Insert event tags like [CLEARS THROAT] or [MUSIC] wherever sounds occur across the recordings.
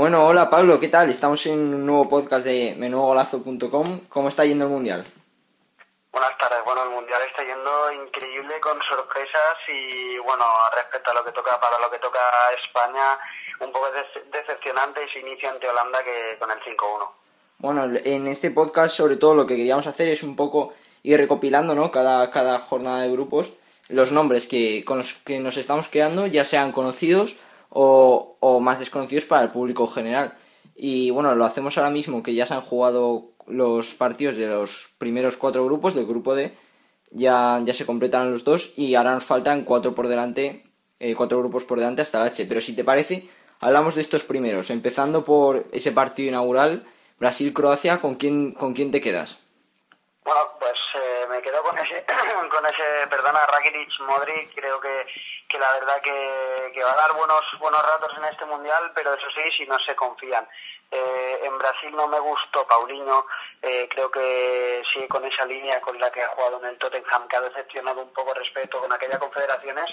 Bueno, hola Pablo, ¿qué tal? Estamos en un nuevo podcast de menuogolazo.com. ¿Cómo está yendo el Mundial? Buenas tardes. Bueno, el Mundial está yendo increíble con sorpresas y, bueno, respecto a lo que toca, para lo que toca España, un poco de- decepcionante ese inicio ante Holanda que con el 5-1. Bueno, en este podcast sobre todo lo que queríamos hacer es un poco ir recopilando, ¿no? Cada, cada jornada de grupos, los nombres que, con los que nos estamos quedando, ya sean conocidos o, o más desconocidos para el público general. Y bueno, lo hacemos ahora mismo que ya se han jugado los partidos de los primeros cuatro grupos del grupo D. Ya, ya se completan los dos y ahora nos faltan cuatro por delante, eh, cuatro grupos por delante hasta el H. Pero si te parece, hablamos de estos primeros, empezando por ese partido inaugural, Brasil-Croacia, ¿con quién, ¿con quién te quedas? Bueno, pues eh, me quedo con ese, [CLEARS THROAT] con ese, perdona, Rakitic, Modric, creo que, que la verdad que, que va a dar buenos, buenos ratos en este mundial, pero eso sí, si no se confían. Eh, en Brasil no me gustó Paulinho, eh, creo que sigue con esa línea con la que ha jugado en el Tottenham, que ha decepcionado un poco respecto con aquellas confederaciones,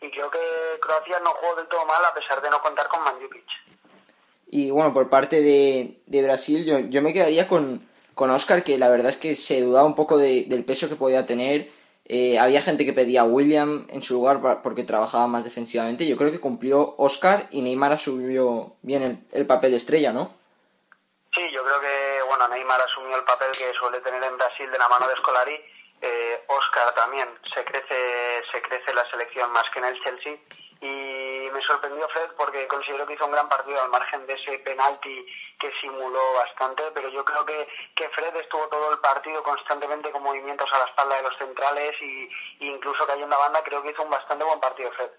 y creo que Croacia no jugó del todo mal a pesar de no contar con Mandzukic. Y bueno, por parte de, de Brasil, yo, yo me quedaría con, con Oscar, que la verdad es que se dudaba un poco de- del peso que podía tener. Eh, había gente que pedía a William en su lugar porque trabajaba más defensivamente. Yo creo que cumplió Oscar y Neymar asumió bien el, el papel de estrella, ¿no? Sí, yo creo que bueno Neymar asumió el papel que suele tener en Brasil de la mano de Scolari. Eh, Oscar también se crece, se crece la selección más que en el Chelsea. Y me sorprendió Fred porque considero que hizo un gran partido al margen de ese penalti que simuló bastante, pero yo creo que, que Fred estuvo todo el partido constantemente con movimientos a la espalda de los centrales y, y incluso cayendo a banda, creo que hizo un bastante buen partido Fred.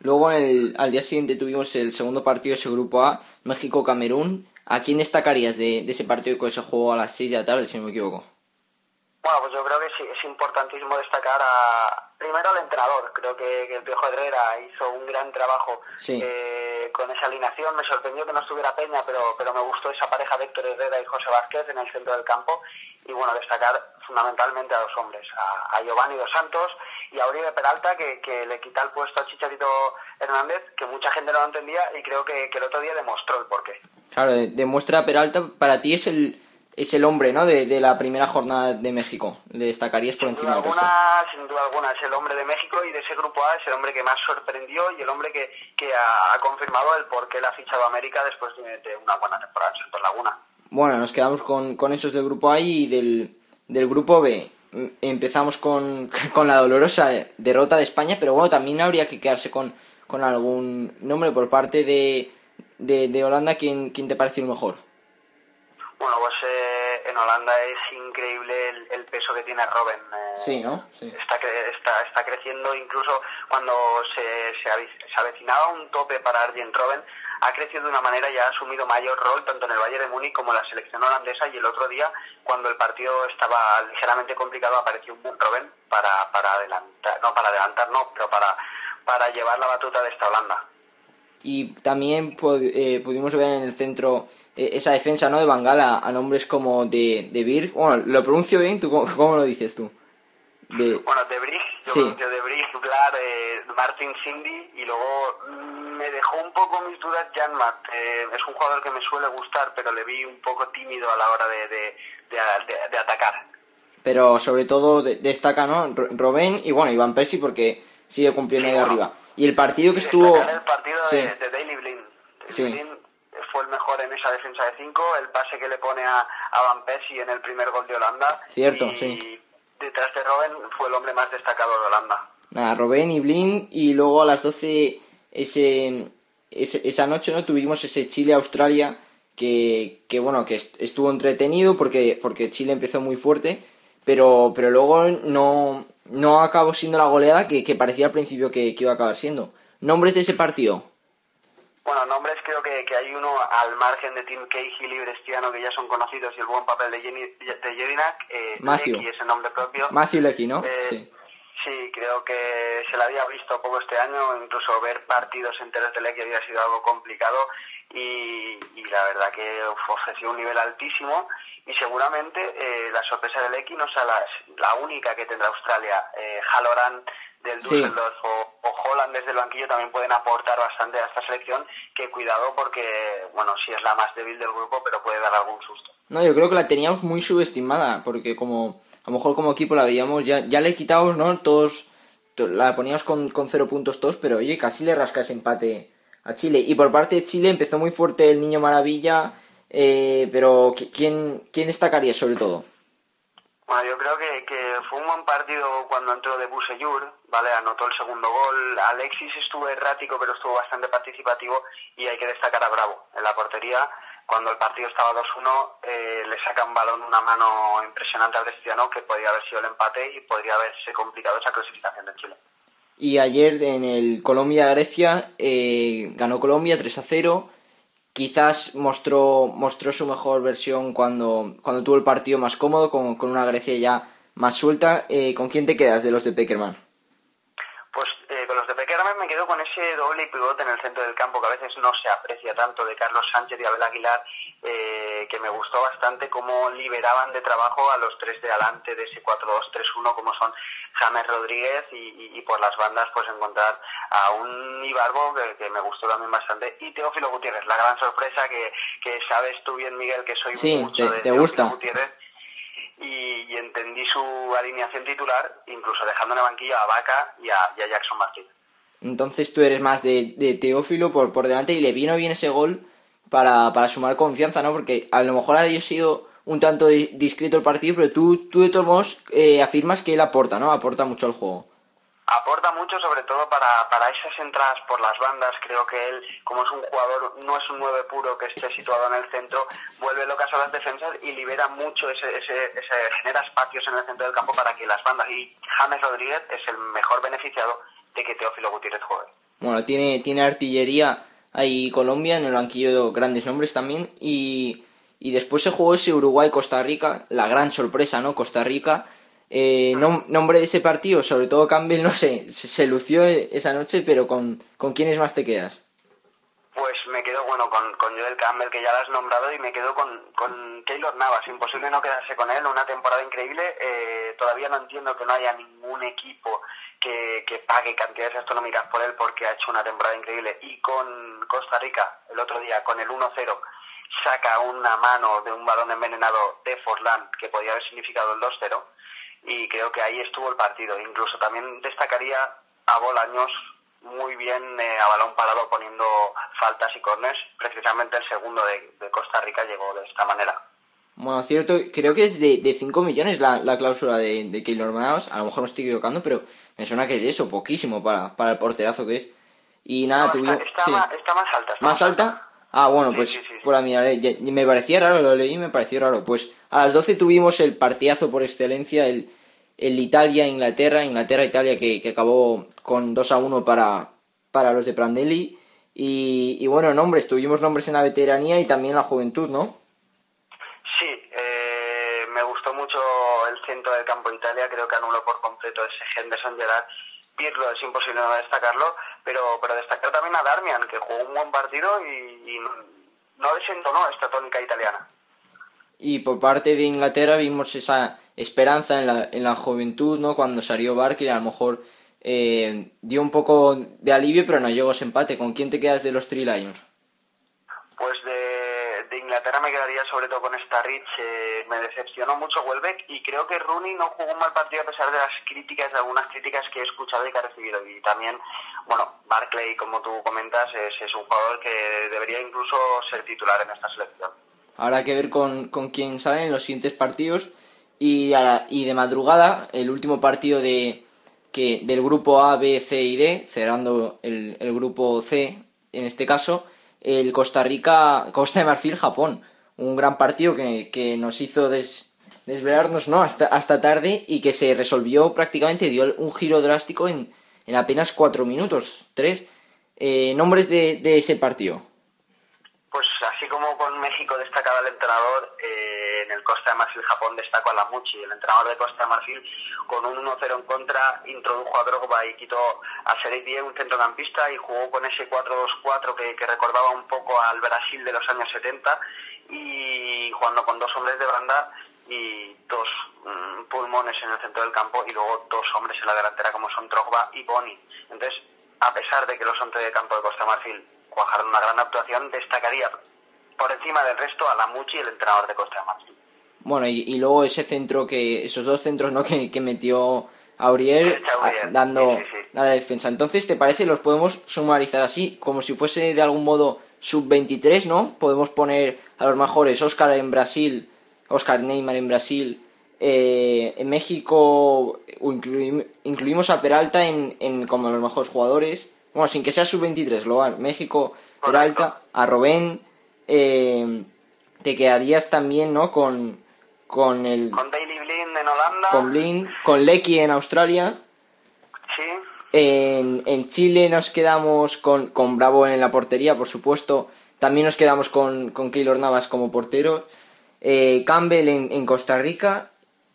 Luego el- al día siguiente tuvimos el segundo partido de ese grupo A, México-Camerún. ¿A quién destacarías de, de ese partido que se jugó a las 6 de la tarde, si no me equivoco? Bueno, pues yo creo que sí, es importantísimo destacar a, primero al entrenador. Creo que, que el Piojo Herrera hizo un gran trabajo Sí. eh, con esa alineación. Me sorprendió que no estuviera Peña, pero, pero me gustó esa pareja de Héctor Herrera y José Vázquez en el centro del campo. Y bueno, destacar fundamentalmente a dos hombres, a, a Giovanni Dos Santos y a Uribe Peralta, que, que le quita el puesto a Chicharito Hernández, que mucha gente no lo entendía y creo que, que el otro día demostró el porqué. Claro, de- demuestra Peralta, para ti es el, es el hombre, ¿no? De, de la primera jornada de México. Le destacarías por Sin encima duda del resto. alguna, sin duda alguna, es el hombre de México y de ese grupo A es el hombre que más sorprendió y el hombre que, que ha, ha confirmado el por qué le ha fichado a América después de, de una buena temporada en Santos Laguna. Bueno, nos quedamos con, con esos del grupo A y del, del grupo B. Mm, Empezamos con, [LAUGHS] con la dolorosa derrota de España, pero bueno, también habría que quedarse con, con algún nombre por parte de, de, de Holanda. ¿Quién, ¿Quién te pareció el mejor? Bueno, pues eh, en Holanda es increíble el, el peso que tiene Robben. eh, Sí, ¿no? Sí. Está, cre- está, está creciendo incluso cuando se, se, se avecinaba un tope para Arjen Robben, ha crecido de una manera y ha asumido mayor rol tanto en el Bayern de Múnich como en la selección holandesa y el otro día cuando el partido estaba ligeramente complicado apareció un buen Robben para, para adelantar, no para adelantar, no, pero para, para llevar la batuta de esta Holanda. Y también eh, pudimos ver en el centro eh, esa defensa ¿no? de Bangala a nombres como de, de Birk. Bueno, lo pronuncio bien, ¿tú cómo, cómo lo dices tú? De, Bueno, De Brij, yo Sí. pronuncio De Brij, Vlad, eh, Martin Cindy y luego me dejó un poco mis dudas Jan Matt. Eh, es un jugador que me suele gustar, pero le vi un poco tímido a la hora de, de, de, de- de atacar. pero sobre todo de- destaca ¿no? Ro- Robben y bueno, Iván Persi porque sigue cumpliendo ahí Sí, bueno. arriba. Y el partido que estuvo... El partido Sí. de, de Daily Blind. Daily Sí. Blind fue el mejor en esa defensa de cinco, el pase que le pone a, a Van Persie en el primer gol de Holanda. Cierto, y sí. detrás de Robben fue el hombre más destacado de Holanda. Nada, Robben y Blin y luego a las 12 ese, ese- esa noche no tuvimos ese Chile-Australia que, que bueno, que estuvo entretenido porque, porque Chile empezó muy fuerte, pero, pero luego no, no acabó siendo la goleada que, parecía al principio que, iba a acabar siendo. ¿Nombres de ese partido? Bueno, nombres creo que, que hay uno al margen de Tim Cahill y Brestiano que ya son conocidos y el buen papel de, Jenny, de Jelinak, eh, Matthew. es el nombre propio. Matthew Lecky, ¿no? Eh, sí. Sí, creo que se la había visto poco este año, incluso ver partidos enteros de Lecky había sido algo complicado y, la verdad que ofreció un nivel altísimo y seguramente eh, la sorpresa del X no sea la, única que tendrá Australia. Eh, Halloran del Düsseldorf o, Holland desde el banquillo también pueden aportar bastante a esta selección que cuidado porque, bueno, sí es la más débil del grupo, pero puede dar algún susto. No, yo creo que la teníamos muy subestimada porque como a lo mejor como equipo la veíamos, ya, ya le quitamos, ¿no? Todos, la poníamos con, con cero puntos todos, pero oye, casi le rasca ese empate a Chile. Y por parte de Chile empezó muy fuerte el Niño Maravilla, eh, pero ¿quién, ¿quién destacaría sobre todo? Bueno, yo creo que, que fue un buen partido cuando entró de Buseyur, ¿vale? Anotó el segundo gol. Alexis estuvo errático, pero estuvo bastante participativo y hay que destacar a Bravo en la portería. Cuando el partido estaba 2-1, eh, le saca un balón una mano impresionante al Cristiano que podría haber sido el empate y podría haberse complicado esa clasificación de Chile. Y ayer en el Colombia-Grecia eh, ganó Colombia 3 a 0. Quizás mostró, mostró su mejor versión cuando, cuando tuvo el partido más cómodo, con, con una Grecia ya más suelta. Eh, ¿Con quién te quedas de los de Peckerman? Pues eh, con los de Peckerman me quedo con ese doble pivote en el centro del campo que a veces no se aprecia tanto de Carlos Sánchez y Abel Aguilar eh, que me gustó bastante cómo liberaban de trabajo a los tres de adelante de ese 4-2-3-1 como son James Rodríguez y, por las bandas pues encontrar a un Ibarbo que, me gustó también bastante y Teófilo Gutiérrez, la gran sorpresa que, sabes tú bien Miguel que soy mucho de Teófilo Gutiérrez y, entendí su alineación titular incluso dejando en el banquillo a Vaca y a, Jackson Martín. Entonces tú eres más de, de Teófilo por, por delante y le vino bien ese gol para, para sumar confianza, ¿no? Porque a lo mejor ha sido un tanto discreto el partido, pero tú, tú de todos modos eh, afirmas que él aporta, ¿no? Aporta mucho al juego. Aporta mucho, sobre todo para, para esas entradas por las bandas. Creo que él, como es un jugador, no es un 9 puro que esté situado en el centro, vuelve locas a las defensas y libera mucho, ese, ese, ese, genera espacios en el centro del campo para que las bandas. Y James Rodríguez es el mejor beneficiado de que Teófilo Gutiérrez juegue. Bueno, tiene, tiene artillería hay Colombia, en el banquillo grandes nombres también. Y, y después se jugó ese Uruguay-Costa Rica, la gran sorpresa, ¿no? Costa Rica. Eh, nombre de ese partido, sobre todo Campbell, [LAUGHS] no sé, se, lució esa noche, pero ¿con, ¿con quiénes más te quedas? Pues me quedo, bueno, con, con Joel Campbell, que ya lo has nombrado, y me quedo con, con Taylor Navas. Imposible no quedarse con él, una temporada increíble. Eh, todavía no entiendo que no haya ningún equipo que, que, pague cantidades astronómicas por él porque ha hecho una temporada increíble. Y con Costa Rica, el otro día, con el 1-0, saca una mano de un balón envenenado de Forlán que podría haber significado el 2-0. Y creo que ahí estuvo el partido. Incluso también destacaría a Bolaños muy bien eh, a balón parado poniendo faltas y corners. Precisamente el segundo de, Costa Rica llegó de esta manera. Bueno, cierto, creo que es de, de 5 millones la, la cláusula de, de Keylor Navas. A lo mejor me estoy equivocando, pero me suena que es eso, poquísimo para, para el porterazo que es. Y nada, tuvimos. Está, más, alta. ¿Más, alta? Ah, bueno, pues por la me parecía raro, lo leí y me pareció raro. Pues a las 12 tuvimos el partidazo por excelencia, el, el Italia-Inglaterra, Inglaterra-Italia, que, que, acabó con 2 a 1 para, para los de Prandelli. Y, y bueno, nombres, tuvimos nombres en la veteranía y también la juventud, ¿no? Sí, eh, me gustó mucho el centro del campo de Italia, creo que anuló por completo ese Henderson Gerard. Pirlo es imposible no destacarlo, pero, pero destacar también a Darmian, que jugó un buen partido y, no desentonó esta tónica italiana. Y por parte de Inglaterra vimos esa esperanza en la, en la juventud, ¿no? Cuando salió Barkley, a lo mejor eh, dio un poco de alivio, pero no llegó ese empate. ¿Con quién te quedas de los Three Lions? Pues de, de Inglaterra me quedaría sobre todo con Starrich. Eh, me decepcionó mucho Welbeck y creo que Rooney no jugó un mal partido a pesar de las críticas, de algunas críticas que he escuchado y que ha recibido. Y también, bueno, Barclay, como tú comentas, es, un jugador que debería incluso ser titular en esta selección. Habrá que ver con, con quién salen los siguientes partidos. Y, y de madrugada, el último partido de, que, del grupo A, B, C y D, cerrando el, el grupo C en este caso, el Costa Rica, Costa de Marfil, Japón. Un gran partido que, que nos hizo des, desvelarnos ¿no? hasta, hasta tarde y que se resolvió prácticamente, dio un giro drástico en, en apenas cuatro minutos, tres. Eh, nombres de, de ese partido. Pues así como con México destacaba el entrenador, eh, en el Costa de Marfil Japón destacó a Lamuchi, el entrenador de Costa de Marfil, con un 1-0 en contra, introdujo a Drogba y quitó a Serei un centrocampista, y jugó con ese 4-2-4 que, que, recordaba un poco al Brasil de los años 70, y jugando con dos hombres de banda y dos mm, pulmones en el centro del campo, y luego dos hombres en la delantera como son Drogba y Boni. Entonces, a pesar de que los hombres de campo de Costa de Marfil cuajaron una gran actuación, destacaría por encima del resto a Lamuchi, el entrenador de Costa de Marfil. Bueno, y, y, luego ese centro que, esos dos centros ¿no? [LAUGHS] que, que metió Aurier dando sí, sí, sí. a la defensa. Entonces, ¿te parece? Los podemos sumarizar así, como si fuese de algún modo sub-23, ¿no? Podemos poner a los mejores Oscar en Brasil, Oscar Neymar en Brasil, eh, en México incluimos, incluimos a Peralta en, en como los mejores jugadores, bueno, sin que sea sub-23, global. México, Peralta, a Robén, eh, te quedarías también, ¿no? Con, con el... Con Daily Blind en Holanda. Con Blind, con Lecky en Australia. En, Chile nos quedamos con, con Bravo en la portería, por supuesto. También nos quedamos con, con Keylor Navas como portero. Eh, Campbell en, Costa Rica.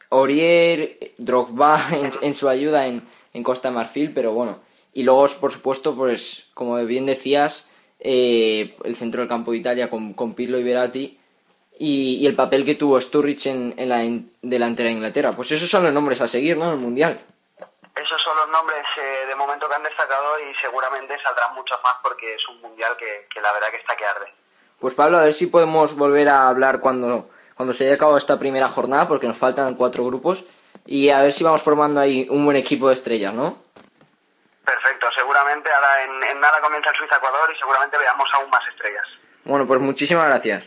Aurier, Drogba [LAUGHS] en, su ayuda en, en, Costa Marfil, pero bueno. Y luego, por supuesto, pues como bien decías, eh, el centro del campo de Italia con, con Pirlo y Verratti. Y, el papel que tuvo Sturridge en, en la delantera de Inglaterra. Pues esos son los nombres a seguir, ¿no? En el Mundial. Los nombres eh, de momento que han destacado y seguramente saldrán muchos más porque es un Mundial que, que, la verdad que está que arde. Pues Pablo, a ver si podemos volver a hablar cuando, cuando se haya acabado esta primera jornada porque nos faltan cuatro grupos y a ver si vamos formando ahí un buen equipo de estrellas, ¿no? Perfecto, seguramente ahora en, en nada comienza el Suiza-Ecuador y seguramente veamos aún más estrellas. Bueno, pues muchísimas gracias.